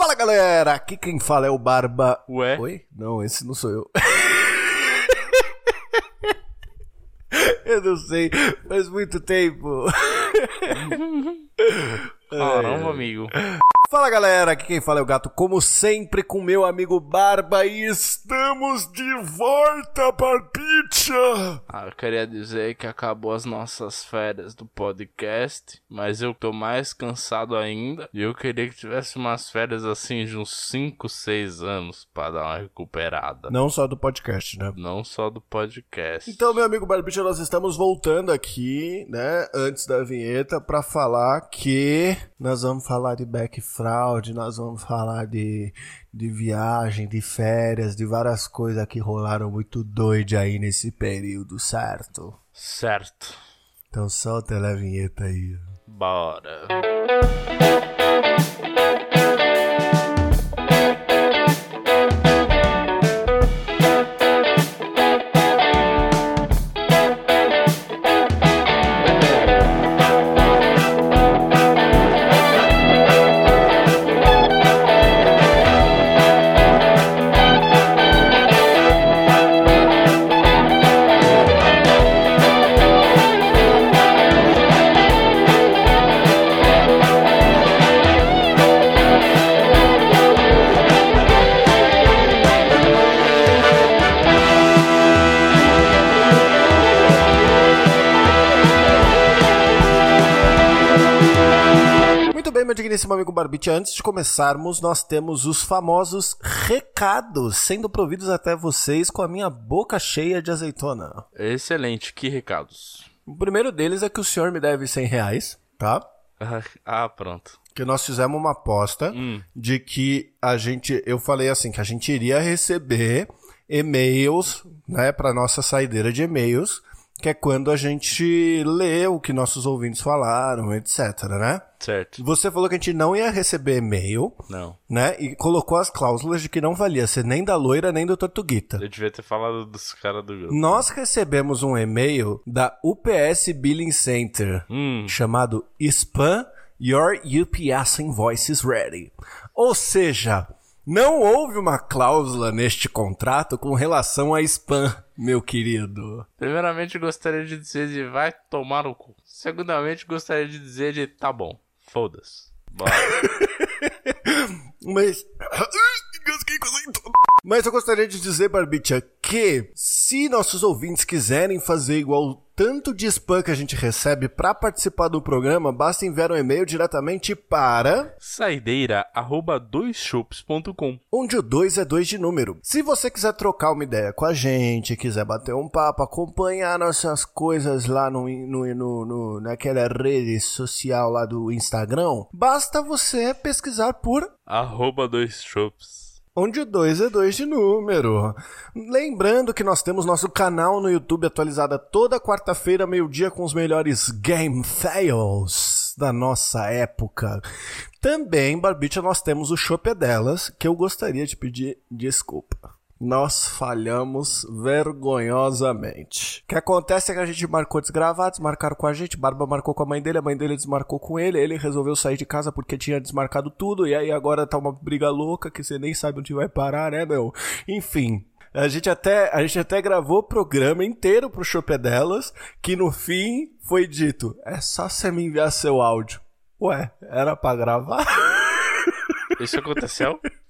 Fala galera, aqui quem fala é o Barba. Ué? Oi? Não, esse não sou eu. eu não sei, faz muito tempo. Caramba, amigo. Fala galera, aqui quem fala é o Gato, como sempre, com meu amigo Barba e estamos de volta, Barbicha! Ah, eu queria dizer que acabou as nossas férias do podcast, mas eu tô mais cansado ainda e eu queria que tivesse umas férias assim de uns 5, 6 anos pra dar uma recuperada. Não só do podcast, né? Não só do podcast. Então, meu amigo Barbicha, nós estamos voltando aqui, né, antes da vinheta, pra falar que nós vamos falar de back fraude, nós vamos falar de, de viagem, de férias, de várias coisas que rolaram muito doidas aí nesse período, certo? Certo. Então solta a vinheta aí. Bora. Bem, meu amigo Barbite, antes de começarmos, nós temos os famosos recados sendo providos até vocês com a minha boca cheia de azeitona. Excelente, que recados. O primeiro deles é que o senhor me deve 100 reais, tá? Ah, Ah, pronto. Que nós fizemos uma aposta Hum. de que a gente, eu falei assim, que a gente iria receber e-mails, né, para nossa saideira de e-mails, que é quando a gente lê o que nossos ouvintes falaram, etc, né? Certo. Você falou que a gente não ia receber e-mail, Não. né? E colocou as cláusulas de que não valia ser nem da loira nem do Tortuguita. Eu devia ter falado dos caras do grupo. Nós recebemos um e-mail da UPS Billing Center Hum. chamado Spam Your UPS Invoices Ready. Ou seja, não houve uma cláusula neste contrato com relação a spam, meu querido. Primeiramente, gostaria de dizer de vai tomar no cu. Segundamente, gostaria de dizer de tá bom. Foda-se. Bora. Mas. Mas eu gostaria de dizer, Barbicha, que se nossos ouvintes quiserem fazer igual tanto de spam que a gente recebe para participar do programa, basta enviar um e-mail diretamente para Saideira, arroba doisshops.com. onde o 2 é 2 de número. Se você quiser trocar uma ideia com a gente, quiser bater um papo, acompanhar nossas coisas lá no, no, no, no- naquela rede social lá do Instagram, basta você pesquisar por Arroba doisshops. Onde o 2 é 2 de número. Lembrando que nós temos nosso canal no YouTube atualizado toda quarta-feira, meio-dia, com os melhores game fails da nossa época. Também, Barbicha, nós temos o Chopp é que eu gostaria de pedir desculpa. Nós falhamos vergonhosamente. O que acontece é que a gente marcou desgravados, marcaram com a gente, Barba marcou com a mãe dele, a mãe dele desmarcou com ele, ele resolveu sair de casa porque tinha desmarcado tudo, e aí agora tá uma briga louca que você nem sabe onde vai parar, né, meu? Enfim. A gente até, a gente até gravou o programa inteiro pro Chopé delas, que no fim foi dito: é só você me enviar seu áudio. Ué, era pra gravar? Isso aconteceu?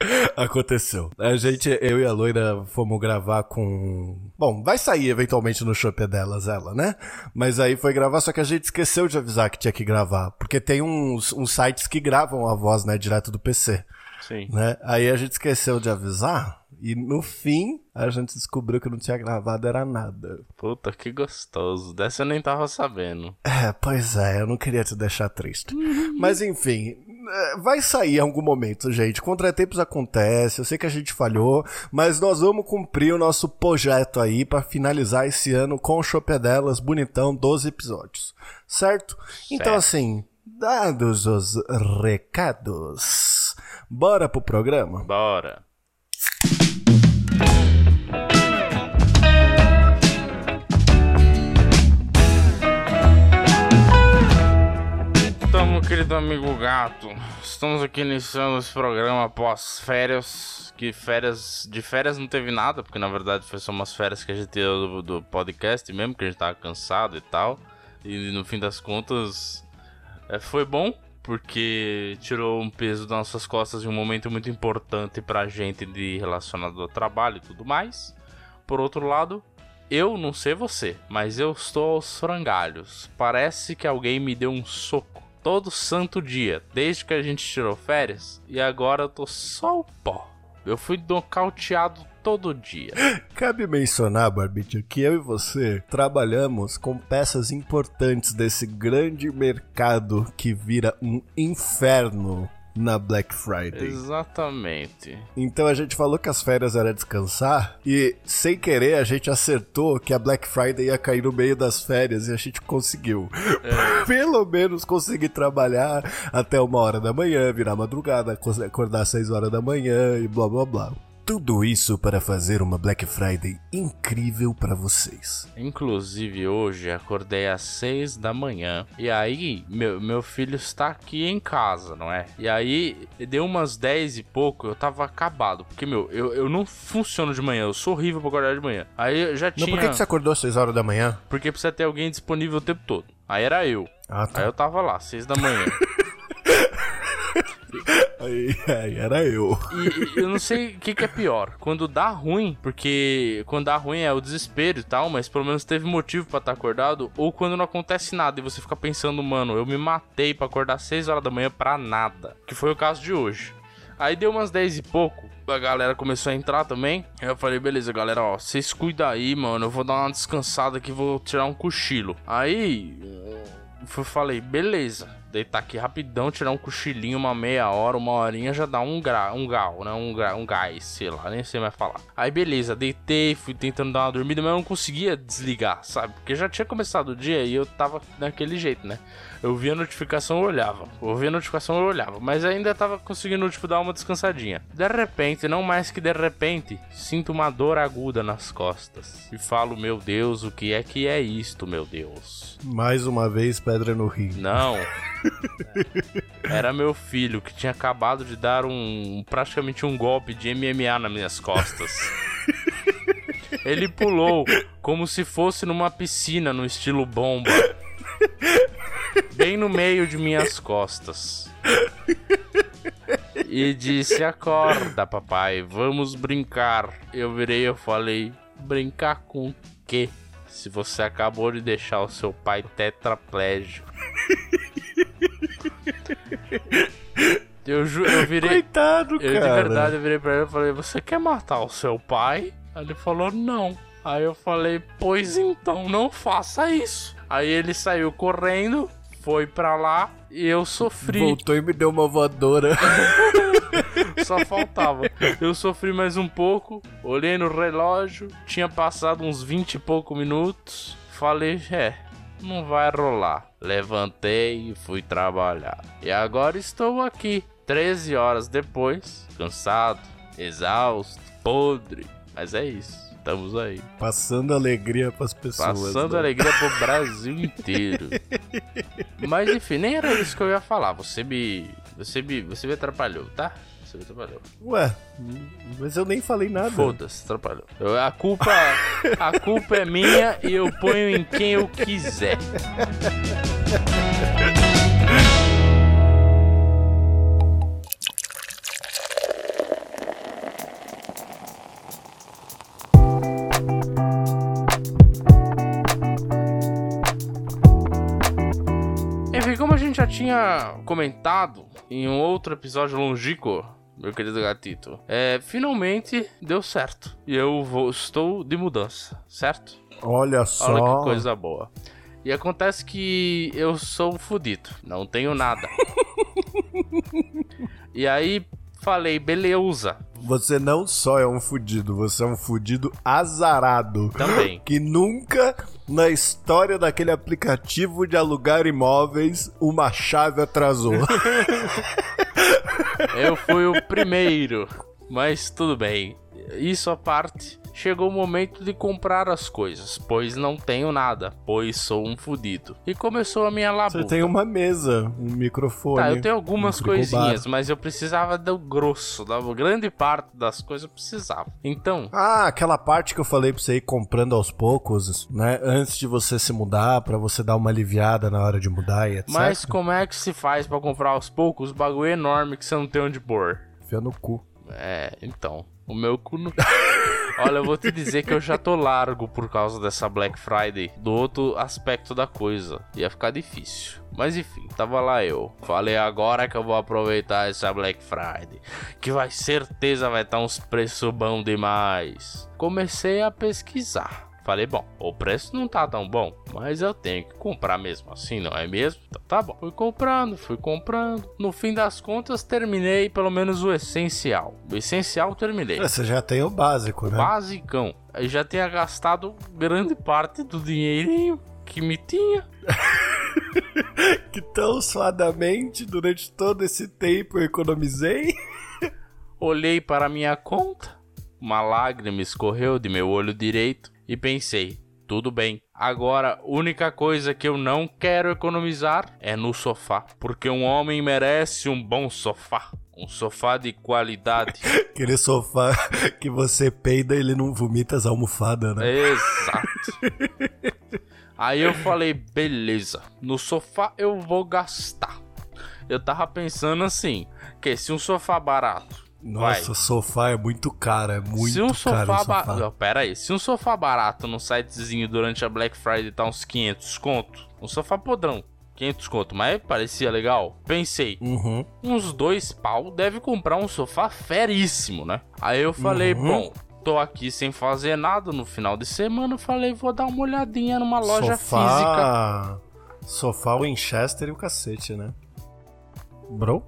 Aconteceu. A gente, eu e a loira fomos gravar com. Bom, vai sair eventualmente no Shopee delas, ela, né? Mas aí foi gravar, só que a gente esqueceu de avisar que tinha que gravar. Porque tem uns, uns sites que gravam a voz, né, direto do PC. Sim. Né? Aí a gente esqueceu de avisar. E no fim, a gente descobriu que não tinha gravado era nada. Puta, que gostoso. Dessa eu nem tava sabendo. É, pois é, eu não queria te deixar triste. Mas enfim, vai sair em algum momento, gente. Contratempos acontece, eu sei que a gente falhou, mas nós vamos cumprir o nosso projeto aí pra finalizar esse ano com o Chopedelas bonitão, 12 episódios. Certo? Então assim, dados os recados, bora pro programa? Bora. Querido amigo gato. Estamos aqui iniciando esse programa após férias. Que férias. De férias não teve nada, porque na verdade foi só umas férias que a gente teve do, do podcast mesmo, que a gente tava cansado e tal. E no fim das contas. É, foi bom, porque tirou um peso das nossas costas em um momento muito importante pra gente de relacionado ao trabalho e tudo mais. Por outro lado, eu não sei você, mas eu estou aos frangalhos. Parece que alguém me deu um soco todo santo dia, desde que a gente tirou férias, e agora eu tô só o pó. Eu fui nocauteado todo dia. Cabe mencionar, Barbite, que eu e você trabalhamos com peças importantes desse grande mercado que vira um inferno na Black Friday. Exatamente. Então a gente falou que as férias era descansar e sem querer a gente acertou que a Black Friday ia cair no meio das férias e a gente conseguiu. É. Pelo menos conseguir trabalhar até uma hora da manhã, virar madrugada, acordar às seis horas da manhã e blá blá blá. Tudo isso para fazer uma Black Friday incrível para vocês. Inclusive hoje acordei às 6 da manhã e aí meu, meu filho está aqui em casa, não é? E aí deu umas 10 e pouco, eu tava acabado, porque meu, eu, eu não funciono de manhã, eu sou horrível pra acordar de manhã. Aí eu já tinha Não, por que, que você acordou às 6 horas da manhã? Porque precisa ter alguém disponível o tempo todo. Aí era eu. Ah, tá. Aí eu tava lá, 6 da manhã. Aí, aí, era eu. E, eu não sei o que, que, é pior. Quando dá ruim, porque quando dá ruim é o desespero e tal, mas pelo menos teve motivo para estar tá acordado. Ou quando não acontece nada e você fica pensando, mano, eu me matei para acordar às 6 horas da manhã pra nada. Que foi o caso de hoje. Aí deu umas 10 e pouco, a galera começou a entrar também. Eu falei, beleza, galera, ó, vocês cuidam aí, mano. Eu vou dar uma descansada aqui, vou tirar um cochilo. Aí eu falei, beleza deitar aqui rapidão, tirar um cochilinho, uma meia hora, uma horinha, já dá um gra, um gal, né? Um, gra, um gás, sei lá, nem sei mais falar. Aí beleza, deitei, fui tentando dar uma dormida, mas eu não conseguia desligar, sabe? Porque já tinha começado o dia e eu tava daquele jeito, né? Eu via a notificação, eu olhava. Eu via a notificação, eu olhava. Mas ainda tava conseguindo, tipo, dar uma descansadinha. De repente, não mais que de repente, sinto uma dor aguda nas costas. E falo, meu Deus, o que é que é isto, meu Deus? Mais uma vez, pedra no rio. Não. Era meu filho que tinha acabado de dar um praticamente um golpe de MMA nas minhas costas. Ele pulou como se fosse numa piscina no estilo bomba. Bem no meio de minhas costas. E disse: Acorda, papai, vamos brincar. Eu virei e falei: Brincar com o quê? Se você acabou de deixar o seu pai tetraplégico. Eu, ju eu virei. Coitado, eu, cara. De verdade, eu virei pra ele e falei: Você quer matar o seu pai? Aí ele falou: Não. Aí eu falei: Pois então, não faça isso. Aí ele saiu correndo, foi pra lá e eu sofri. Voltou e me deu uma voadora. Só faltava. Eu sofri mais um pouco, olhei no relógio, tinha passado uns 20 e pouco minutos. Falei, é, não vai rolar. Levantei e fui trabalhar. E agora estou aqui, 13 horas depois, cansado, exausto, podre. Mas é isso. Estamos aí. Passando alegria pras pessoas. Passando né? alegria pro Brasil inteiro. Mas enfim, nem era isso que eu ia falar. Você me. Você me. Você me atrapalhou, tá? Você me atrapalhou. Ué, mas eu nem falei nada. Foda-se, atrapalhou. Eu, a culpa. a culpa é minha e eu ponho em quem eu quiser. já tinha comentado em um outro episódio longínquo, meu querido gatito, é, finalmente deu certo. E eu vou, estou de mudança, certo? Olha só. Olha que coisa boa. E acontece que eu sou fudido, não tenho nada. e aí falei, beleza. Você não só é um fudido, você é um fudido azarado. Também. Que nunca na história daquele aplicativo de alugar imóveis uma chave atrasou. Eu fui o primeiro, mas tudo bem. Isso à parte, chegou o momento de comprar as coisas, pois não tenho nada, pois sou um fudido. E começou a minha labuta. Você tem uma mesa, um microfone. Tá, eu tenho algumas um coisinhas, mas eu precisava do grosso, da grande parte das coisas eu precisava. Então, Ah, aquela parte que eu falei pra você ir comprando aos poucos, né? Antes de você se mudar, pra você dar uma aliviada na hora de mudar e etc. mas como é que se faz pra comprar aos poucos? Bagulho enorme que você não tem onde pôr. Enfia no cu. É, então, o meu cu não... Olha, eu vou te dizer que eu já tô largo por causa dessa Black Friday, do outro aspecto da coisa. Ia ficar difícil. Mas enfim, tava lá eu. Falei agora que eu vou aproveitar essa Black Friday, que vai certeza vai estar uns preços bons demais. Comecei a pesquisar. Falei, bom, o preço não tá tão bom, mas eu tenho que comprar mesmo assim, não é mesmo? Então tá bom. Fui comprando, fui comprando. No fim das contas, terminei pelo menos o essencial. O essencial terminei. Você já tem o básico, né? Basicão. Eu já tinha gastado grande parte do dinheirinho que me tinha. Que tão suadamente, durante todo esse tempo, eu economizei. Olhei para minha conta, uma lágrima escorreu de meu olho direito e pensei: tudo bem. Agora, única coisa que eu não quero economizar é no sofá, porque um homem merece um bom sofá, um sofá de qualidade. Aquele sofá que você peida ele não vomita as almofadas, né? Exato. Aí eu falei, beleza, no sofá eu vou gastar. Eu tava pensando assim, que se um sofá barato, vai, Nossa, sofá é muito caro, é muito se um caro sofá o sofá. barato. Pera aí, se um sofá barato no sitezinho durante a Black Friday tá uns 500 conto, um sofá podrão, 500 conto, mas parecia legal. Pensei, Uhum. uns dois pau deve comprar um sofá feríssimo, né? Aí eu falei, Uhum. bom, tô aqui sem fazer nada no final de semana, falei, vou dar uma olhadinha numa loja física. Sofá Winchester e o cacete, né? Bro?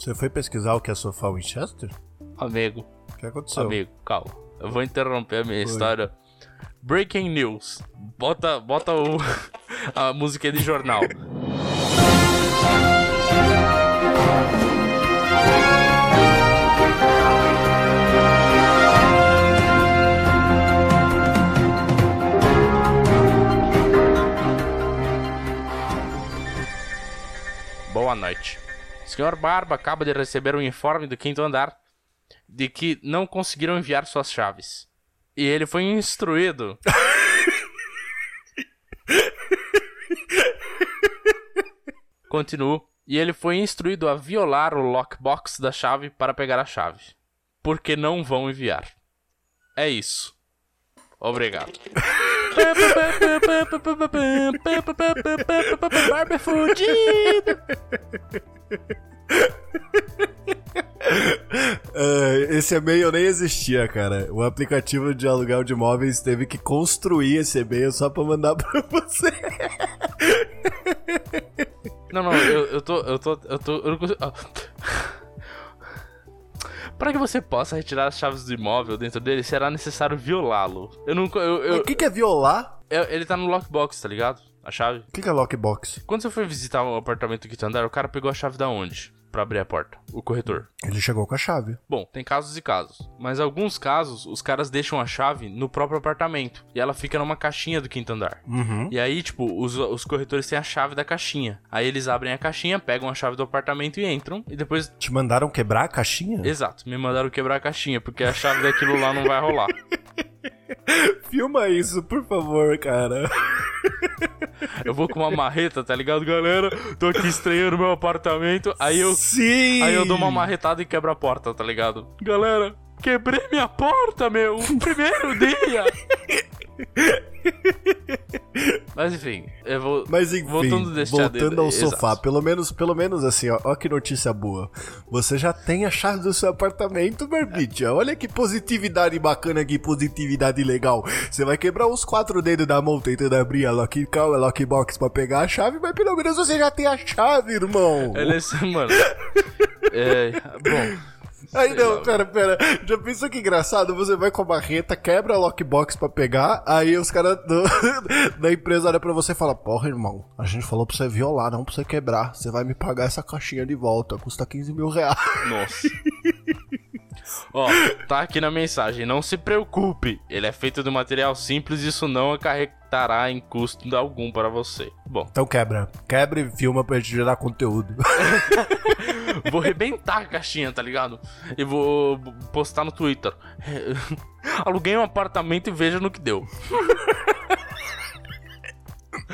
Você foi pesquisar o que é sofá Winchester? Amigo, O que aconteceu? amigo, calma. Eu vou interromper a minha Foi. história. Breaking news. Bota, bota o, a música de jornal. Boa noite. Senhor Barba acaba de receber um informe do quinto andar de que não conseguiram enviar suas chaves. E ele foi instruído. Continuo. E ele foi instruído a violar o lockbox da chave para pegar a chave. Porque não vão enviar. É isso. Obrigado. Barba é fudido. Ah, esse e-mail nem existia, cara. O aplicativo de aluguel de imóveis teve que construir esse e-mail só pra mandar pra você. Não, não, eu, eu tô. Eu tô. Eu tô. Eu não consigo. ah. Para que você possa retirar as chaves do imóvel dentro dele, será necessário violá-lo. Eu não. Eu, eu- O que, que é violar? eu- ele tá no lockbox, tá ligado? A chave. O que, que é lockbox? Quando você foi visitar o apartamento que andar, o cara pegou a chave da onde? Pra abrir a porta. O corretor. Ele chegou com a chave. Bom, tem casos e casos. Mas alguns casos, os caras deixam a chave no próprio apartamento. E ela fica numa caixinha do quinto andar. Uhum. E aí, tipo, os, os corretores têm a chave da caixinha. Aí eles abrem a caixinha, pegam a chave do apartamento e entram. E depois Te mandaram quebrar a caixinha? Exato, me mandaram quebrar a caixinha, porque a chave daquilo lá não vai rolar. Filma isso, por favor, cara. Eu vou com uma marreta, tá ligado, galera? Tô aqui estranhando meu apartamento, aí eu, Sim! aí eu dou uma marretada e quebro a porta, tá ligado? Galera, quebrei minha porta, meu! Primeiro dia! Mas enfim, eu vou. Mas enfim, voltando voltando ao exato. sofá, pelo menos, pelo menos assim, ó, ó que notícia boa. Você já tem a chave do seu apartamento, Barbicha. Olha que positividade bacana, que positividade legal. Você vai quebrar os quatro dedos da mão tentando abrir a lock, a lockbox pra pegar a chave, mas pelo menos você já tem a chave, irmão. É nesse, mano. É. Bom. Aí não, lá, pera, pera. Já pensou que engraçado? Você vai com a marreta, quebra a lockbox pra pegar, aí os caras da empresa olham pra você e falam: Porra, irmão, a gente falou pra você violar, não pra você quebrar. Você vai me pagar essa caixinha de volta, custa 15 mil reais. Nossa. Ó, tá aqui na mensagem. Não se preocupe. Ele é feito de material simples e isso não acarretará em custo algum para você. Bom, Então quebra. Quebra e filma pra gente gerar conteúdo. vou rebentar a caixinha, tá ligado? E vou postar no Twitter. Aluguei um apartamento e veja no que deu.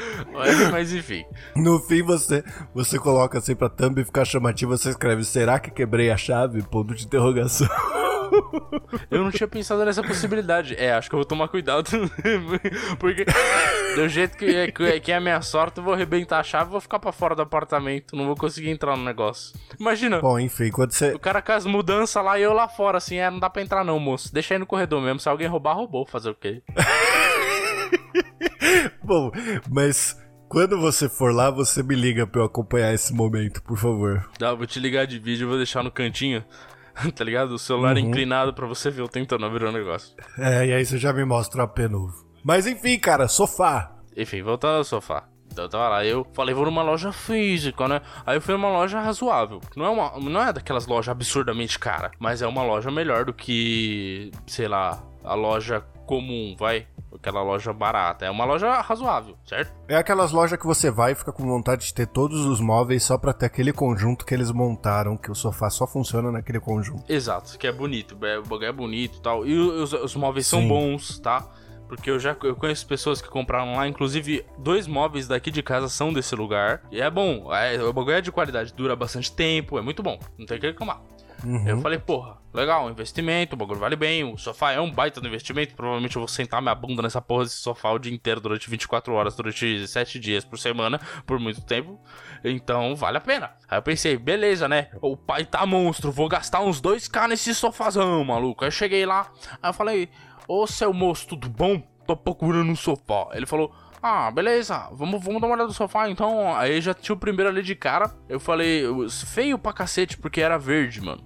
Mas- Mas enfim. No fim, você, você coloca assim pra thumb ficar chamativo, você escreve, será que quebrei a chave? Ponto de interrogação. Eu não tinha pensado nessa possibilidade. É, acho que eu vou tomar cuidado. Porque do jeito que é, que é- que é a minha sorte, eu vou arrebentar a chave e vou ficar pra fora do apartamento. Não vou conseguir entrar no negócio. Imagina, Bom, enfim, quando você... o cara com as mudanças lá e eu lá fora, assim, é, não dá pra entrar não, moço. Deixa aí no corredor mesmo. Se alguém roubar, roubou. Fazer o quê? Bom, mas quando você for lá, você me liga pra eu acompanhar esse momento, por favor. Dá, vou te ligar de vídeo e vou deixar no cantinho. Tá ligado? O celular inclinado pra você ver eu tentando abrir o negócio. É, e aí você já me mostra o AP novo. Mas enfim, cara, sofá. Enfim, voltando ao sofá. Então eu tava lá, eu falei, vou numa loja física, né? Aí eu fui numa loja razoável. Não é, uma, não é daquelas lojas absurdamente cara, mas é uma loja melhor do que, sei lá, a loja comum, vai? Aquela loja barata. É uma loja razoável, certo? É aquelas lojas que você vai e fica com vontade de ter todos os móveis só pra ter aquele conjunto que eles montaram, que o sofá só funciona naquele conjunto. Exato, que é bonito, é- o bagulho é bonito e tal. E os, os móveis são Sim. bons, tá? Porque eu já eu conheço pessoas que compraram lá, inclusive dois móveis daqui de casa são desse lugar. E é bom, é, o bagulho é de qualidade, dura bastante tempo, é muito bom, não tem o que reclamar. Uhum. Eu falei, porra, legal, investimento, o bagulho vale bem, o sofá é um baita do investimento, provavelmente eu vou sentar minha bunda nessa porra desse sofá o dia inteiro, durante 24 horas, durante 7 dias por semana, por muito tempo, então vale a pena. Aí eu pensei, beleza, né, o pai tá monstro, vou gastar uns 2k nesse sofazão, maluco. Aí eu cheguei lá, aí eu falei, ô seu moço, tudo bom? Tô procurando um sofá. Ele falou... Ah, beleza, vamos, vamos dar uma olhada no sofá então. Aí já tinha o primeiro ali de cara. Eu falei, feio pra cacete, porque era verde, mano.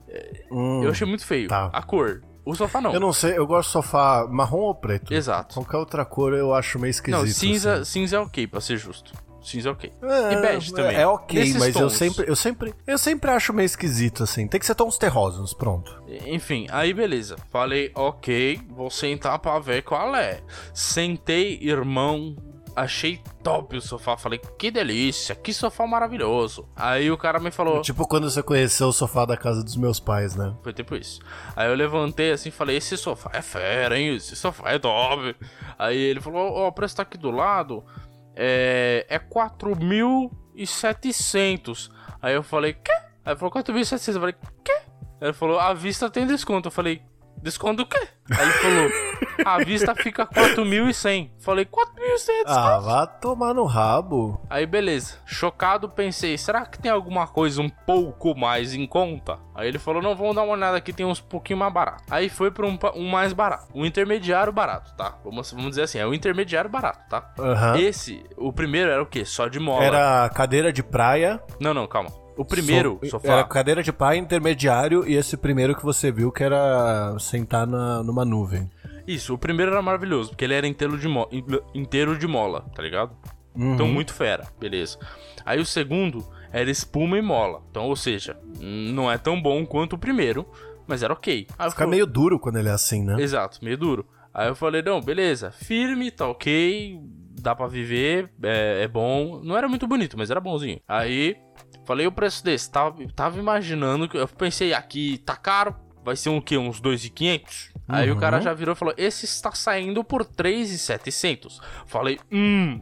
Hum, Eu achei muito feio. tá. A cor. O sofá não. Eu não sei, eu gosto de sofá marrom ou preto. Exato. Qualquer outra cor eu acho meio esquisito. Não, cinza, assim. cinza é ok, pra ser justo. Cinza é ok. É, e bege também. É ok, Nesses mas eu tons. sempre, eu sempre, eu sempre acho meio esquisito assim. Tem que ser tons terrosos, pronto. Enfim, aí beleza. Falei, ok, vou sentar pra ver qual é. Sentei, irmão. Achei top o sofá. Falei, que delícia, que sofá maravilhoso. Aí o cara me falou. Tipo quando você conheceu o sofá da casa dos meus pais, né? Foi tipo isso. Aí eu levantei assim e falei: Esse sofá é fera, hein? Esse sofá é top. Aí ele falou: Ó, o preço tá aqui do lado. É, é 4.700. Aí eu falei: Quê? Aí ele falou: 4.700. Eu falei: Quê? Ele falou: A vista tem desconto. Eu falei: Desconto o quê? Aí ele falou: A vista fica 4.100. Falei: 4.100 Ah, vá tomar no rabo. Aí beleza, chocado pensei, será que tem alguma coisa um pouco mais em conta? Aí ele falou, não, vamos dar uma olhada aqui, tem uns pouquinho mais barato. Aí foi pra um, um mais barato, um intermediário barato, tá? Vamos, vamos dizer assim, é o intermediário barato, tá? Aham. Esse, o primeiro era o quê? Só de mola. Era cadeira de praia. Não, não, calma. O primeiro so- sofá. Era cadeira de praia intermediário e esse primeiro que você viu que era sentar na, numa nuvem. Isso, o primeiro era maravilhoso, porque ele era inteiro de, mo... inteiro de mola, tá ligado? Uhum. Então, muito fera, beleza. Aí o segundo era espuma e mola. Então, ou seja, não é tão bom quanto o primeiro, mas era ok. Aí Fica meio duro quando ele é assim, né? Exato, meio duro. Aí eu falei, não, beleza, firme, tá ok, dá pra viver, é, é bom. Não era muito bonito, mas era bonzinho. Aí, falei o preço desse, tava, tava imaginando, que eu pensei, aqui tá caro, vai ser um quê? Uns 2.500? Aí o Uhum. cara já virou e falou, esse está saindo por 3.700. Falei, hum...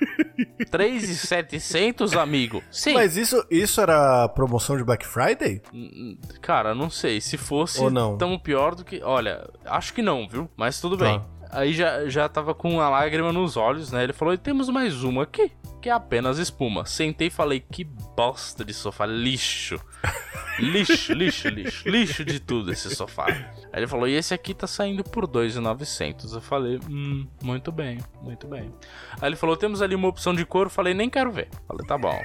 3.700, amigo? Sim. Mas isso, isso era promoção de Black Friday? Cara, não sei. Se fosse Ou não? tão pior do que. Olha, acho que não, viu? Mas tudo Tá. bem. Aí já, já tava com uma lágrima nos olhos, né? Ele falou: e temos mais uma aqui, que é apenas espuma. Sentei e falei: que bosta de sofá, lixo. Lixo, lixo, lixo. Lixo de tudo esse sofá. Aí ele falou: e esse aqui tá saindo por 2,900. Eu falei: hum, muito bem, muito bem. Aí ele falou: temos ali uma opção de couro. Eu falei: nem quero ver. Eu falei: tá bom.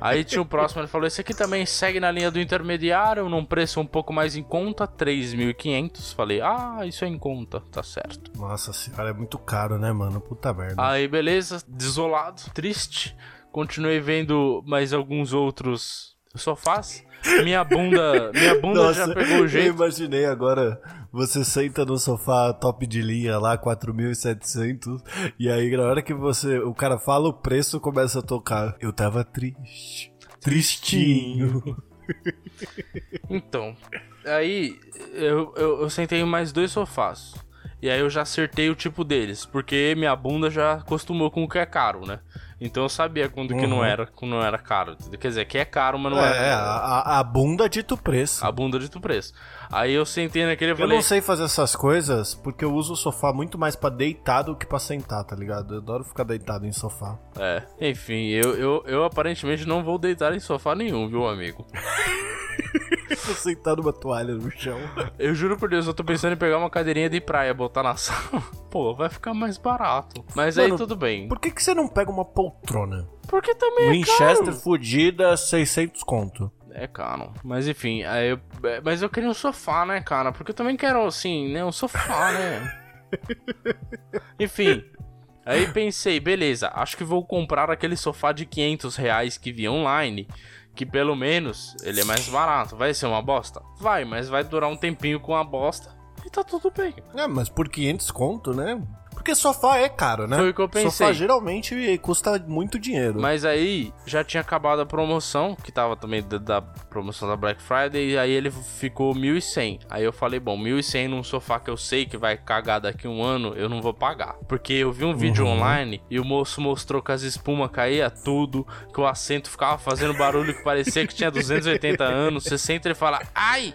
Aí tinha o próximo, ele falou: esse aqui também segue na linha do intermediário, num preço um pouco mais em conta, 3.500. Falei: ah, isso é em conta, tá certo. Nossa senhora, é muito caro, né, mano? Puta merda. Aí, beleza, desolado, triste. Continuei vendo mais alguns outros sofás. Minha bunda, minha bunda Nossa, já pegou o eu jeito. imaginei agora, você senta no sofá top de linha lá, 4.700, e aí na hora que você, o cara fala o preço, começa a tocar. Eu tava triste, tristinho. Então, aí eu, eu, eu sentei em mais dois sofás. E aí eu já acertei o tipo deles, porque minha bunda já acostumou com o que é caro, né? Então eu sabia quando que não Uhum. era, quando não era caro. Quer dizer, que é caro, mas não É, é. a, a- a bunda dita o preço. A bunda de tu preço. Aí eu sentei naquele e Eu falei. não sei fazer essas coisas porque eu uso o sofá muito mais pra deitar do que pra sentar, tá ligado? Eu adoro ficar deitado em sofá. É, enfim, eu, eu, eu aparentemente não vou deitar em sofá nenhum, viu, amigo? Vou sentar numa toalha no chão. Eu juro por Deus, eu tô pensando em pegar uma cadeirinha de praia, botar na sala. Pô, vai ficar mais barato. Mas aí Mano, tudo bem. Por que, que você não pega uma poltrona? Porque também é Winchester fudida, 600 conto. É caro. Mas enfim, aí eu, mas eu queria um sofá, né, cara? Porque eu também quero, assim, né, um sofá, né? enfim. Aí pensei, beleza, acho que vou comprar aquele sofá de 500 reais que vi online. Que pelo menos ele é mais barato. Vai ser uma bosta? Vai, mas vai durar um tempinho com a bosta. E tá tudo bem. É, mas por 500 conto, né? Porque sofá é caro, né? Foi o que eu pensei. Sofá geralmente custa muito dinheiro. Mas aí já tinha acabado a promoção, que tava também da, da promoção da Black Friday, e aí ele ficou 1.100. Aí eu falei, bom, 1.100 num sofá que eu sei que vai cagar daqui um ano, eu não vou pagar. Porque eu vi um vídeo Uhum. online e o moço mostrou que as espumas caía tudo, que o assento ficava fazendo barulho que parecia que tinha 280 anos. Você senta e fala, ai!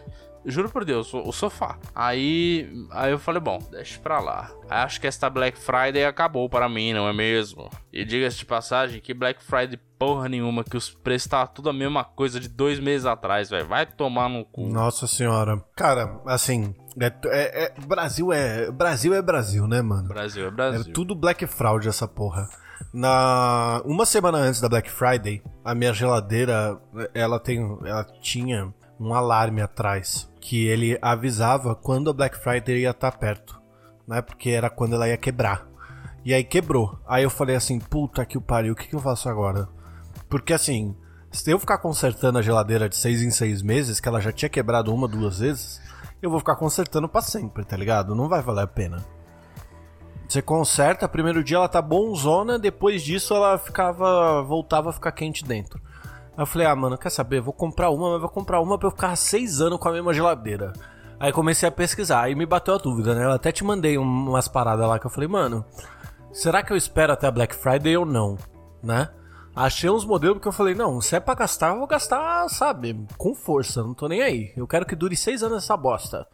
Juro por Deus, o o sofá. Aí, aí eu falei, bom, deixa pra lá. Acho que esta Black Friday acabou para mim, não é mesmo? E diga-se de passagem que Black Friday porra nenhuma, que os preços estavam tudo a mesma coisa de dois meses atrás, velho. Vai tomar no cu. Nossa senhora. Cara, assim, é, é- é- Brasil é Brasil é Brasil, né, mano? Brasil é É Brasil. tudo Black Fraud essa porra. Na uma semana antes da Black Friday, a minha geladeira, ela tem, ela tinha um alarme atrás que ele avisava quando a Black Friday ia estar perto, né? Porque era quando ela ia quebrar. E aí quebrou. Aí eu falei assim, puta que o pariu, o que, que eu faço agora? Porque assim, se eu ficar consertando a geladeira de seis em seis meses, que ela já tinha quebrado uma, duas vezes, eu vou ficar consertando pra sempre, tá ligado? Não vai valer a pena. Você conserta, primeiro dia ela tá bonzona, depois disso ela ficava. voltava a ficar quente dentro. Aí eu falei, ah, mano, quer saber? Vou comprar uma, mas vou comprar uma pra eu ficar seis anos com a mesma geladeira. Aí comecei a pesquisar, aí me bateu a dúvida, né? Eu até te mandei um- umas paradas lá que eu falei, mano, será que eu espero até a Black Friday ou não? Né? Achei uns modelos que eu falei, não, se é pra gastar, eu vou gastar, sabe, com força, não tô nem aí. Eu quero que dure seis anos essa bosta.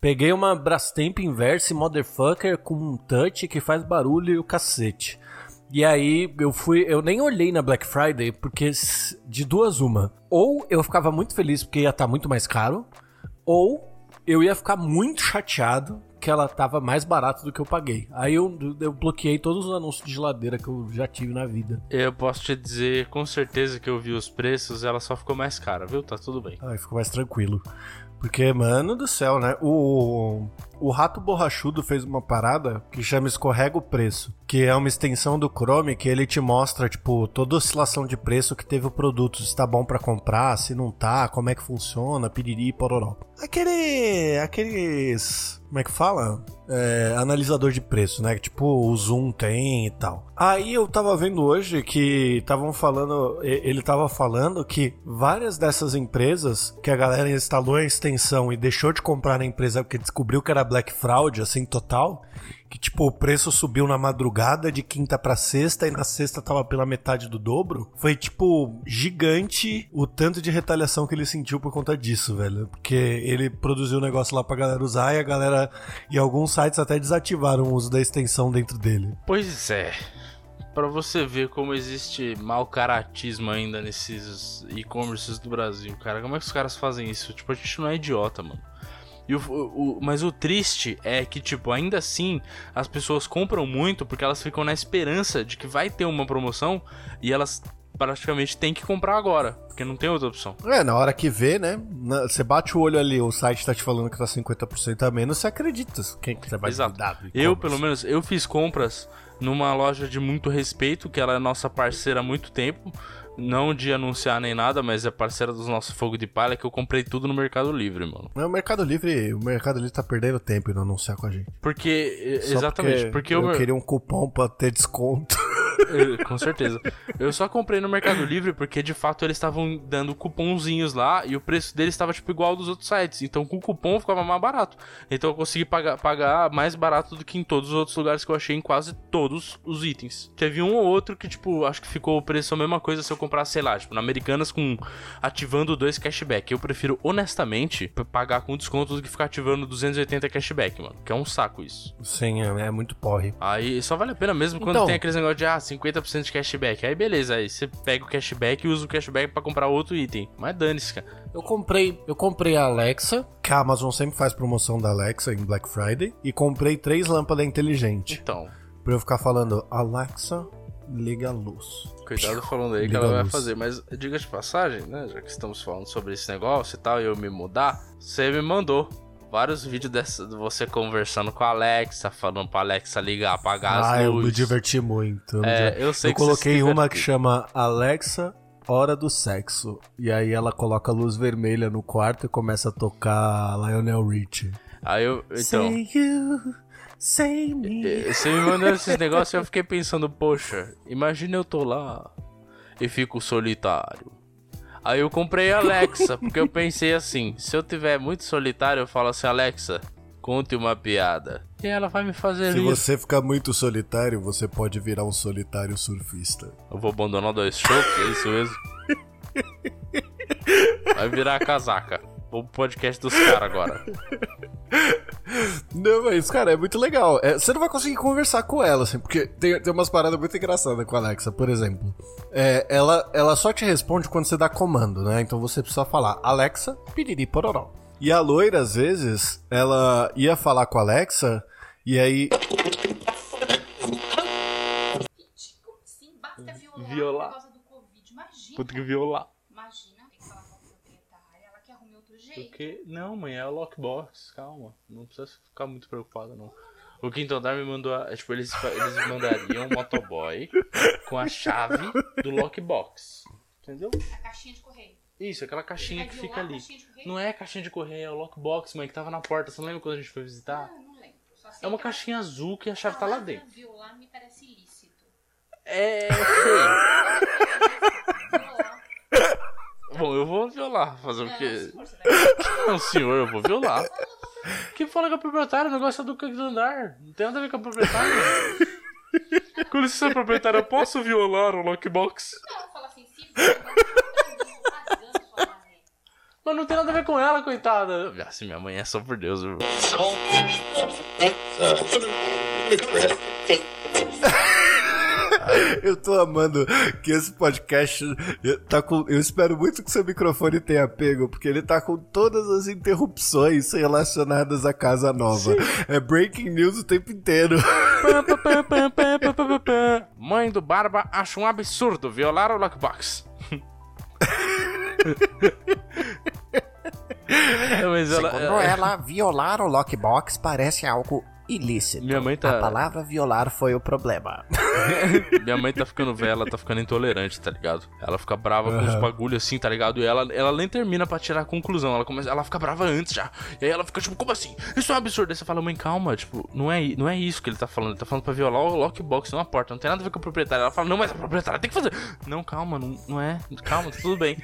Peguei uma Brastemp Inverse Motherfucker com um touch que faz barulho e o cacete. E aí eu fui, eu nem olhei na Black Friday porque de duas uma, ou eu ficava muito feliz porque ia estar muito mais caro, ou eu ia ficar muito chateado que ela tava mais barata do que eu paguei. Aí eu, eu bloqueei todos os anúncios de geladeira que eu já tive na vida. Eu posso te dizer com certeza que eu vi os preços, ela só ficou mais cara, viu? Tá tudo bem. Aí ficou mais tranquilo. Porque, mano do céu, né? O, o Rato Borrachudo fez uma parada que chama Escorrega o Preço. Que é uma extensão do Chrome que ele te mostra, tipo, toda oscilação de preço que teve o produto. Se tá bom pra comprar, se não tá, como é que funciona, piriri pororó. Aquele. Aqueles. Como é que fala? É, analisador de preço, né? Tipo, o Zoom tem e tal. Aí eu tava vendo hoje que estavam falando. Ele tava falando que várias dessas empresas que a galera instalou a extensão e deixou de comprar na empresa porque descobriu que era Black Fraud, assim, total. Que, tipo, o preço subiu na madrugada de quinta pra sexta e na sexta tava pela metade do dobro. Foi, tipo, gigante o tanto de retaliação que ele sentiu por conta disso, velho. Porque ele produziu um negócio lá pra galera usar e a galera. E alguns sites até desativaram o uso da extensão dentro dele. Pois é. Pra você ver como existe mau caratismo ainda nesses e-commerces do Brasil, cara. Como é que os caras fazem isso? Tipo, a gente não é idiota, mano. E o, o- mas o triste é que, tipo, ainda assim, as pessoas compram muito porque elas ficam na esperança de que vai ter uma promoção e elas praticamente têm que comprar agora, porque não tem outra opção. É, na hora que vê, né? Você bate o olho ali, o site tá te falando que tá 50% a menos, você acredita. Quem que você vai Exato. duvidar do Eu, pelo menos, eu fiz compras numa loja de muito respeito, que ela é nossa parceira há muito tempo, não de anunciar nem nada, mas é parceira dos nossos fogo de palha que eu comprei tudo no Mercado Livre, mano. Mas o Mercado Livre, o Mercado Livre tá perdendo tempo em não anunciar com a gente. Porque, Só exatamente, porque, eu o mer- queria um cupom pra ter desconto. Com certeza. Eu só comprei no Mercado Livre porque de fato eles estavam dando cupomzinhos lá e o preço deles estava tipo igual ao dos outros sites. Então com cupom ficava mais barato. Então eu consegui pagar, pagar mais barato do que em todos os outros lugares que eu achei em quase todos os itens. Teve um ou outro que, tipo, acho que ficou o preço a mesma coisa se eu comprasse, sei lá, tipo, na Americanas com ativando dois cashback. Eu prefiro, honestamente, pagar com desconto do que ficar ativando 280 cashback, mano. Que é um saco isso. Sim, é, é muito porre. Aí só vale a pena mesmo quando Então. tem aqueles negócios de ah, 50% de cashback. Aí beleza, aí você pega o cashback e usa o cashback pra comprar outro item. Mas dane-se, cara. Eu comprei, eu comprei a Alexa. Que a Amazon sempre faz promoção da Alexa em Black Friday. E comprei três lâmpadas inteligentes. Então, Pra eu ficar falando, Alexa, liga a luz. cuidado falando aí que Liga ela a vai luz. fazer. Mas diga de passagem, né? Já que estamos falando sobre esse negócio e tal, e eu me mudar, você me mandou. Vários vídeos dessa, de você conversando com a Alexa, falando pra Alexa ligar, apagar ah, as eu me luzes. diverti muito. eu É, diverti. eu sei eu que coloquei uma que chama Alexa, hora do sexo. E aí ela coloca a luz vermelha no quarto e começa a tocar Lionel Richie. Aí eu. Então. Say you, say me. Eh, Você me mandou esses negócios e eu fiquei pensando, poxa, imagina eu tô lá e fico solitário. Aí eu comprei a Alexa, porque eu pensei assim, se eu tiver muito solitário, eu falo assim, Alexa, conte uma piada. E ela vai me fazer Se rir. você ficar muito solitário, você pode virar um solitário surfista. Eu vou abandonar dois shows, é isso mesmo? Vai virar a casaca. Vou pro podcast dos caras agora. Não, mas, cara, é muito legal. É, você não vai conseguir conversar com ela, assim, porque tem, tem umas paradas muito engraçadas com a Alexa, por exemplo. É, ela, ela só te responde quando você dá comando, né? Então você precisa falar, Alexa, piriri pororó. E a loira, às vezes, ela ia falar com a Alexa, e aí. Como assim? Basta violar, Violar. por causa do Covid. Imagina. Puta que violar. Imagina, tem que falar com a proprietária, ela que arrume outro jeito. Porque. Não, mãe, é o lockbox, calma. Não precisa ficar muito preocupado, não. O quinto andar me mandou. a- Tipo, eles, eles mandariam um motoboy com a chave do lockbox. Entendeu? A caixinha de correio. Isso, aquela caixinha que fica a ali. Não é caixinha de correio, é o lockbox, mãe, que tava na porta. Você não lembra quando a gente foi visitar? Ah, não lembro. É uma caixinha azul que a chave tá lá dentro. Violar me parece ilícito. É, sei. Bom, eu vou violar. Fazer o quê? Não, senhor, eu vou violar. Que fala com a proprietária, o negócio é do quinto andar. Não tem nada a ver com a proprietária. Com licença, proprietária, eu posso violar o lockbox? Não, fala assim, se tá. Mas não tem nada a ver com ela, coitada. Ah, se minha mãe é só por Deus, viu? Eu tô amando que esse podcast tá com. Eu espero muito que seu microfone tenha pego, porque ele tá com todas as interrupções relacionadas à casa nova. É breaking news o tempo inteiro. Mãe do Barba acha um absurdo violar o lockbox. Não, Mas ela, Segundo ela, violar o lockbox parece algo ilícito. Minha mãe tá- A palavra violar foi o problema. Minha mãe tá ficando velha, ela tá ficando intolerante, tá ligado? Ela fica brava com os bagulhos assim, tá ligado? E ela, ela nem termina pra tirar a conclusão. Ela, começa, ela fica brava antes já. E aí ela fica tipo, como assim? Isso é um absurdo. Aí você fala, mãe, calma, tipo, não é, não é isso que ele tá falando. Ele tá falando pra violar o lockbox, não a porta. Não tem nada a ver com a proprietária. Ela fala, não, mas a proprietária tem que fazer. Não, calma, não, não é. Calma, tá tudo bem.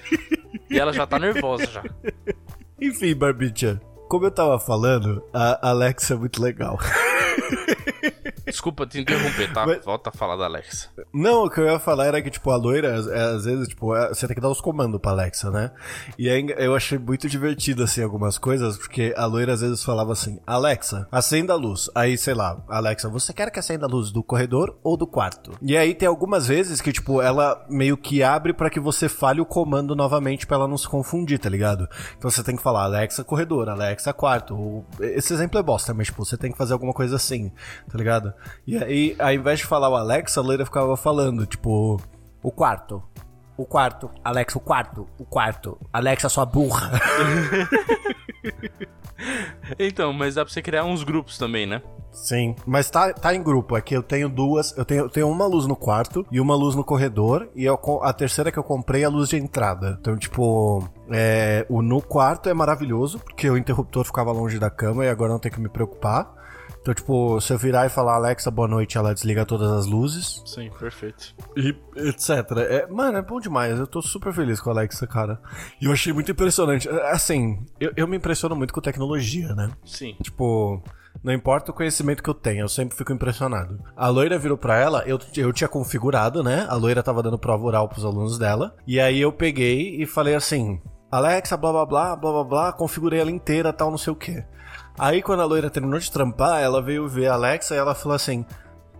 E ela já tá nervosa já. Enfim, Barbicha, como eu tava falando, a Alexa é muito legal. Desculpa te interromper, tá? Mas- Volta a falar da Alexa. Não, o que eu ia falar era que, tipo, a loira, às, vezes, tipo, é- você tem que dar os comandos pra Alexa, né? E aí eu achei muito divertido, assim, algumas coisas, porque a loira às vezes falava assim, Alexa, acenda a luz. Aí, sei lá, Alexa, você quer que acenda a luz do corredor ou do quarto? E aí tem algumas vezes que, tipo, ela meio que abre pra que você fale o comando novamente pra ela não se confundir, tá ligado? Então você tem que falar, Alexa, corredor, Alexa, quarto. Esse exemplo é bosta, mas, tipo, você tem que fazer alguma coisa assim, tá ligado? E aí, ao invés de falar o Alexa, a loira ficava falando, tipo, O quarto. O quarto. Alexa, o quarto. O quarto. Alexa, sua burra. Então, mas dá pra você criar uns grupos também, né? Sim, mas tá, tá em grupo. É que eu tenho duas. Eu tenho, eu tenho uma luz no quarto e uma luz no corredor. E eu a terceira que eu comprei é a luz de entrada. Então, tipo, é, o no quarto é maravilhoso, porque o interruptor ficava longe da cama e agora não tem que me preocupar. Então, tipo, se eu virar e falar Alexa, boa noite, ela desliga todas as luzes. Sim, perfeito. E etc. É, mano, é bom demais. Eu tô super feliz com a Alexa, cara. E eu achei muito impressionante. Assim, eu, eu me impressiono muito com tecnologia, né? Sim. Tipo, não importa o conhecimento que eu tenho, eu sempre fico impressionado. A loira virou pra ela, eu, eu tinha configurado, né? A loira tava dando prova oral pros alunos dela. E aí eu peguei e falei assim: Alexa, blá blá blá, blá blá blá, configurei ela inteira, tal, não sei o que. Aí quando a loira terminou de trampar, ela veio ver a Alexa e ela falou assim: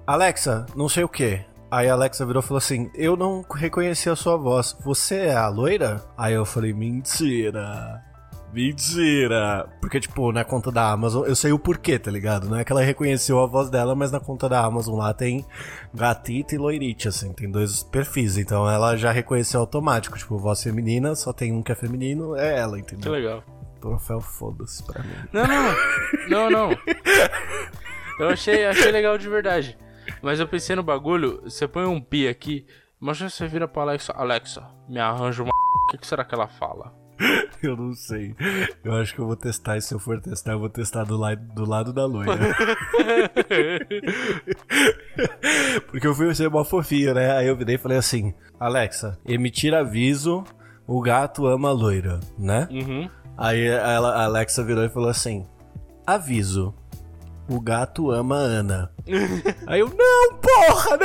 Alexa, não sei o que. Aí a Alexa virou e falou assim: Eu não reconheci a sua voz. Você é a loira? Aí eu falei: Mentira. Mentira! Porque, tipo, na conta da Amazon, eu sei o porquê, tá ligado? Não é que ela reconheceu a voz dela, mas na conta da Amazon lá tem gatita e loirite, assim, tem dois perfis. Então ela já reconheceu automático. Tipo, voz feminina, só tem um que é feminino, é ela, Que entendeu? legal. Troféu foda-se pra mim. Não, não. Não, não. Eu achei, achei legal de verdade. Mas eu pensei no bagulho, você põe um pi aqui, imagina você vira pra Alexa, Alexa, me arranja uma o que, que será que ela fala? Eu não sei. Eu acho que eu vou testar, e se eu for testar, eu vou testar do, lado do lado da loira. Porque eu fui ser uma fofinha, né? Aí eu virei e falei assim: Alexa, emitir aviso, o gato ama a loira, né? Uhum. Aí ela, a Alexa virou e falou assim: Aviso. O gato ama a Ana. Aí eu, não, porra,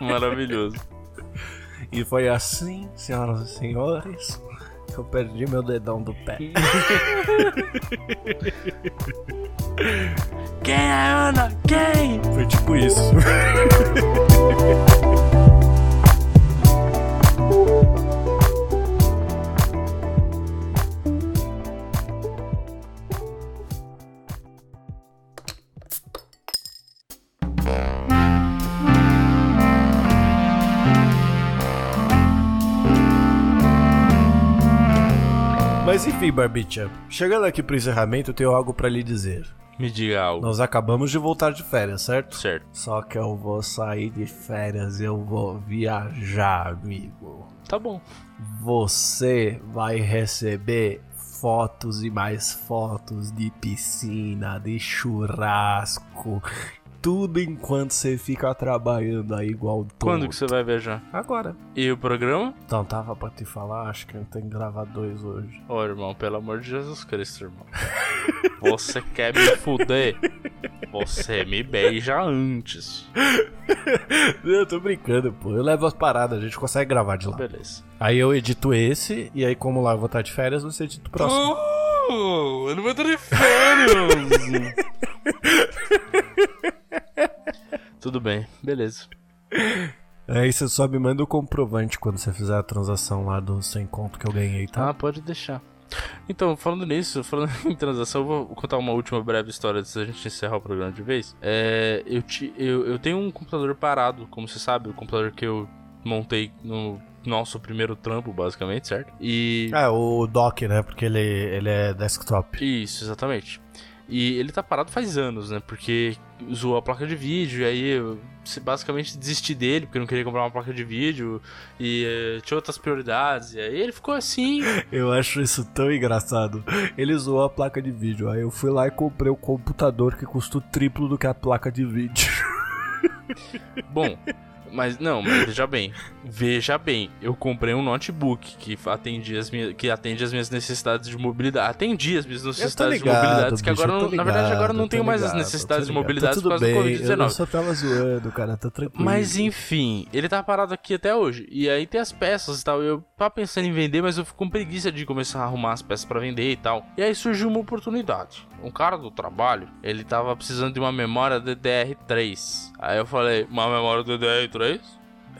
não! Maravilhoso. E foi assim, senhoras e senhores, que eu perdi meu dedão do pé. Quem é Ana? Quem? Foi tipo isso. Mas enfim, Barbicha, chegando aqui pro encerramento, eu tenho algo pra lhe dizer. Me diga algo. Nós acabamos de voltar de férias, certo? Certo. Só que eu vou sair de férias, eu vou viajar, amigo. Tá bom. Você vai receber fotos e mais fotos de piscina, de churrasco, tudo enquanto você fica trabalhando aí igual todo. Quando que você vai viajar? Agora. E o programa? Então tava pra te falar, acho que eu tenho que gravar dois hoje. Ô, irmão, pelo amor de Jesus Cristo, irmão. Você quer me fuder? Você me beija antes. Eu tô brincando, pô. Eu levo as paradas, a gente consegue gravar de lá. Beleza. Aí eu edito esse, e aí como lá eu vou estar de férias, você edita o próximo. Oh, eu não vou estar de férias. Tudo bem, beleza. Aí você só me manda o comprovante quando você fizer a transação lá do sem conto que eu ganhei, tá? Ah, pode deixar. Então, falando nisso, falando em transação, eu vou contar uma última breve história antes da gente encerrar o programa de vez. É, eu, ti, eu, eu tenho um computador parado, como você sabe, o computador que eu montei no nosso primeiro trampo, basicamente, certo? E. É, o dock, né? Porque ele, ele é desktop. Isso, exatamente. E ele tá parado faz anos, né? Porque zoou a placa de vídeo, e aí eu basicamente desisti dele, porque eu não queria comprar uma placa de vídeo, e eh, tinha outras prioridades, e aí ele ficou assim. Eu acho isso tão engraçado. Ele zoou a placa de vídeo. Aí eu fui lá e comprei o computador que custa o triplo do que a placa de vídeo. Bom, mas não, mas veja bem. Veja bem, eu comprei um notebook que atende as minhas, que atende as minhas necessidades de mobilidade. Atendi as minhas necessidades ligado, de mobilidades, que agora, eu não- na verdade, ligado, agora não tenho mais as ligado, necessidades de ligado. mobilidade tá por causa do bem, Eu Covid-19. só tava zoando, cara, tá tranquilo. Mas enfim, ele tá parado aqui até hoje. E aí tem as peças e tal. Eu tava pensando em vender, mas eu fico com preguiça de começar a arrumar as peças pra vender e tal. E aí surgiu uma oportunidade. Um cara do trabalho, ele tava precisando de uma memória DDR3. Aí eu falei, uma memória DDR3?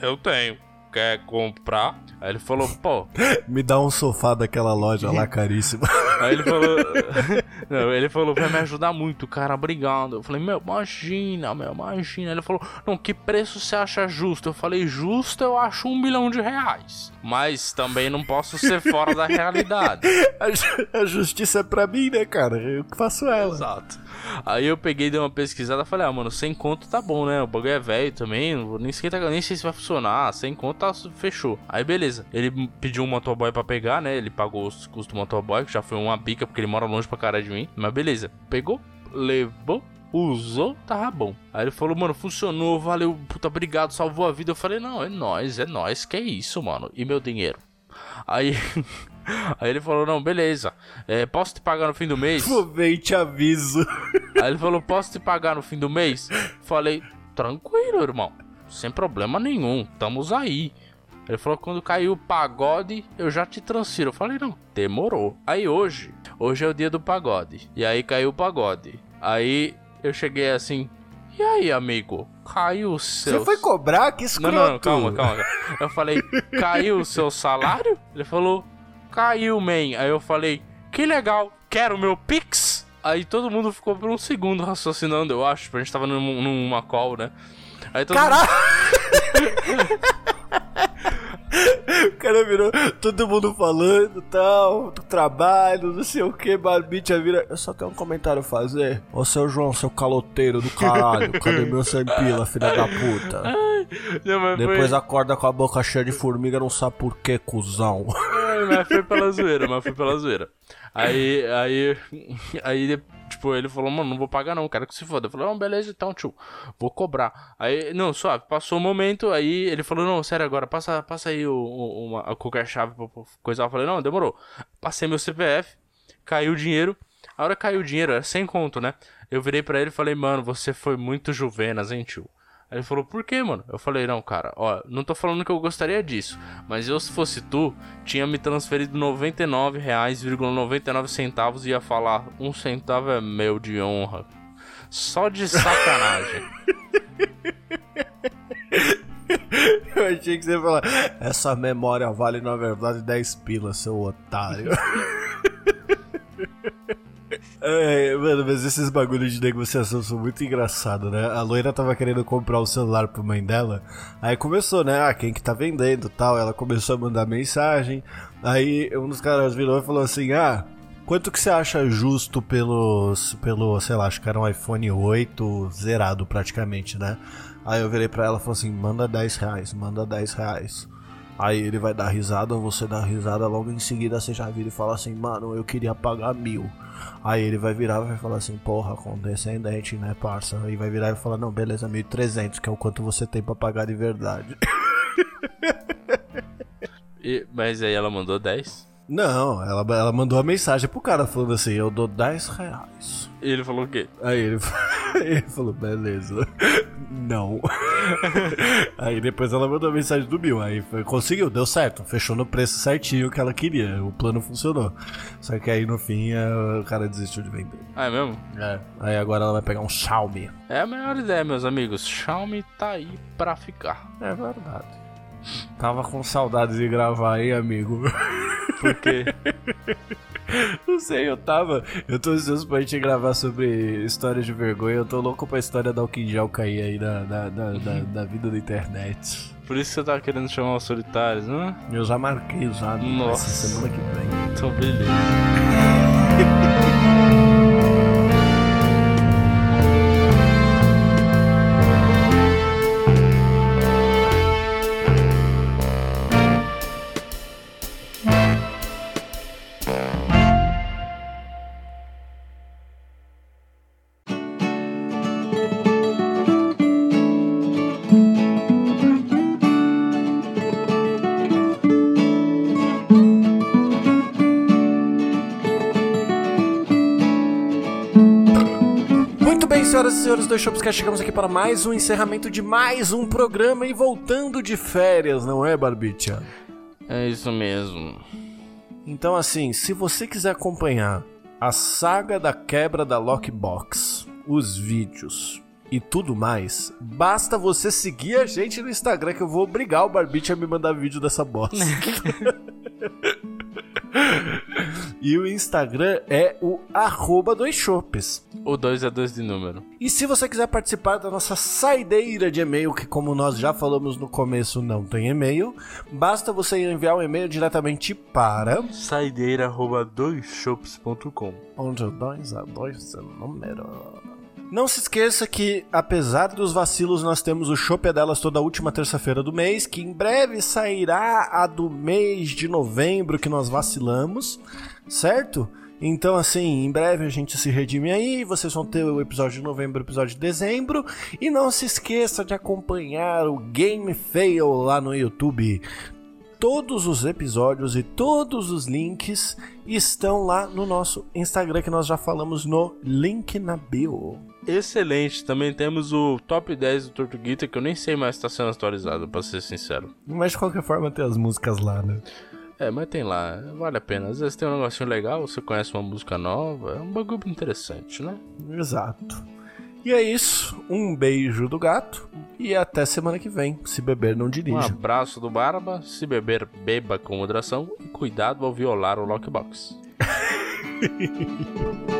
Eu tenho. Quer comprar? Aí ele falou, pô, Me dá um sofá daquela loja lá caríssima. Aí ele falou. não, ele falou, vai me ajudar muito, cara, obrigado. Eu falei, meu, imagina, meu, imagina. Ele falou, não, que preço você acha justo? Eu falei, justo eu acho um milhão de reais. Mas também não posso ser fora da realidade. A, ju- a justiça é pra mim, né, cara? Eu que faço ela. Exato. Aí eu peguei, dei uma pesquisada falei, ah, mano, sem conto tá bom, né? O bagulho é velho também, não vou nem sei, nem sei se vai funcionar. Sem conto tá, fechou. Aí beleza. Ele pediu um motoboy pra pegar, né? Ele pagou os custos do motoboy, que já foi uma bica, porque ele mora longe pra caralho de mim. Mas beleza. Pegou, levou. Usou, tava bom. Aí ele falou, mano, funcionou, valeu, puta, obrigado, salvou a vida. Eu falei, não, é nóis, é nóis, que é isso, mano. E meu dinheiro? Aí. Aí ele falou, não, beleza. É, posso te pagar no fim do mês? Ver e te aviso. Aí ele falou: Posso te pagar no fim do mês? Falei: Tranquilo, irmão. Sem problema nenhum. Estamos aí. Ele falou: Quando caiu o pagode, eu já te transfiro. Eu falei: Não, demorou. Aí hoje, hoje é o dia do pagode. E aí caiu o pagode. Aí eu cheguei assim: E aí, amigo? Caiu o seu. Você foi cobrar? Que escroto. não, não, calma, calma. Eu falei, caiu o seu salário? Ele falou, caiu, man. Aí eu falei, que legal, quero o meu Pix? Aí todo mundo ficou por um segundo raciocinando, eu acho, porque a gente tava num- numa call, né? Aí todo Caralho! O cara virou todo mundo falando tal, do trabalho, não sei o que, Barbicha vira. Eu só tenho um comentário a fazer. Ô seu João, seu caloteiro do caralho, cadê meu sem pila, filha da puta? Não, Depois foi... acorda com a boca cheia de formiga, não sabe por que, cuzão. Mas foi pela zoeira, mas foi pela zoeira. Aí, aí, aí, tipo, ele falou, mano, não vou pagar não, quero que se foda. Eu falei, não, beleza, então, tio, vou cobrar. Aí, não, suave, passou o momento, aí ele falou, não, sério, agora, passa, passa aí o, o, uma, qualquer chave pra coisar. Eu falei, não, demorou. Passei meu CPF, caiu o dinheiro. A hora que caiu o dinheiro, era sem conto, né? Eu virei pra ele e falei, mano, você foi muito juvenas, hein, tio? Aí ele falou, por que, mano? Eu falei, não, cara, ó, não tô falando que eu gostaria disso, mas eu, se fosse tu, tinha me transferido R$ 99,99 centavos e ia falar, um centavo é meu de honra. Só de sacanagem. Eu achei que você ia falar, essa memória vale na verdade 10 pilas, seu otário. É, mano, mas esses bagulhos de negociação são muito engraçados, né? A loira tava querendo comprar o celular pra mãe dela, aí começou, né? Ah, quem que tá vendendo tal. Ela começou a mandar mensagem, aí um dos caras virou e falou assim: Ah, quanto que você acha justo pelos, pelo, sei lá, acho que era um iPhone 8 zerado praticamente, né? Aí eu virei pra ela e falei assim: manda 10 reais, manda 10 reais. Aí ele vai dar risada, você dá risada, logo em seguida você já vira e fala assim, mano, eu queria pagar mil. Aí ele vai virar e vai falar assim, porra, condescendente, né, parça? Aí vai virar e falar, não, beleza, 1.300, que é o quanto você tem pra pagar de verdade. E- mas aí ela mandou 10. Não, ela, ela mandou a mensagem pro cara falando assim, eu dou 10 reais. E ele falou o quê? Aí ele, ele falou, beleza. Não. Aí depois ela mandou a mensagem do Bill. Aí foi, conseguiu, deu certo. Fechou no preço certinho que ela queria. O plano funcionou. Só que aí no fim eh, o cara desistiu de vender. Ah, é mesmo? É. Aí agora ela vai pegar um Xiaomi. É a melhor ideia, meus amigos. Xiaomi tá aí pra ficar. É verdade. Tava com saudades de gravar, hein, amigo? Por quê? Não sei, eu tava. Eu tô ansioso pra gente gravar sobre histórias de vergonha. Eu tô louco pra história da Alquinjal cair aí na, na, na, na- na vida da internet. Por isso que você tá querendo chamar os solitários, né? Eu já marquei já. né? Nossa. Semana que vem. Então, beleza. senhoras e senhores do Shopscast, chegamos aqui para mais um encerramento de mais um programa e voltando de férias, não é, Barbicha? É isso mesmo. Então, assim, se você quiser acompanhar a saga da quebra da Lockbox, os vídeos e tudo mais, basta você seguir a gente no Instagram que eu vou obrigar o Barbite a me mandar vídeo dessa bosta. E o Instagram é o arroba dois chopes. O 2 é 2 de número. E se você quiser participar da nossa saideira de e-mail, que como nós já falamos no começo não tem e-mail, basta você enviar um e-mail diretamente para Saideira.doisshops.com onde o 2 a 2 é número. Não se esqueça que, apesar dos vacilos, nós temos o Chopp é Delas toda última terça-feira do mês, que em breve sairá a do mês de novembro que nós vacilamos, certo? Então, assim, em breve a gente se redime aí, vocês vão ter o episódio de novembro e o episódio de dezembro. E não se esqueça de acompanhar o Game Fail lá no YouTube. Todos os episódios e todos os links estão lá no nosso Instagram, que nós já falamos no link na bio. Excelente. Também temos o top 10 do Tortuguita, que eu nem sei mais se tá sendo atualizado, pra ser sincero. Mas de qualquer forma tem as músicas lá, né? É, mas tem lá, vale a pena. Às vezes tem um negocinho legal, você conhece uma música nova, é um bagulho interessante, né? Exato. E é isso. Um beijo do gato e até semana que vem. Se beber, não Um dirija. abraço do Barba, se beber, beba com moderação e cuidado ao violar o lockbox.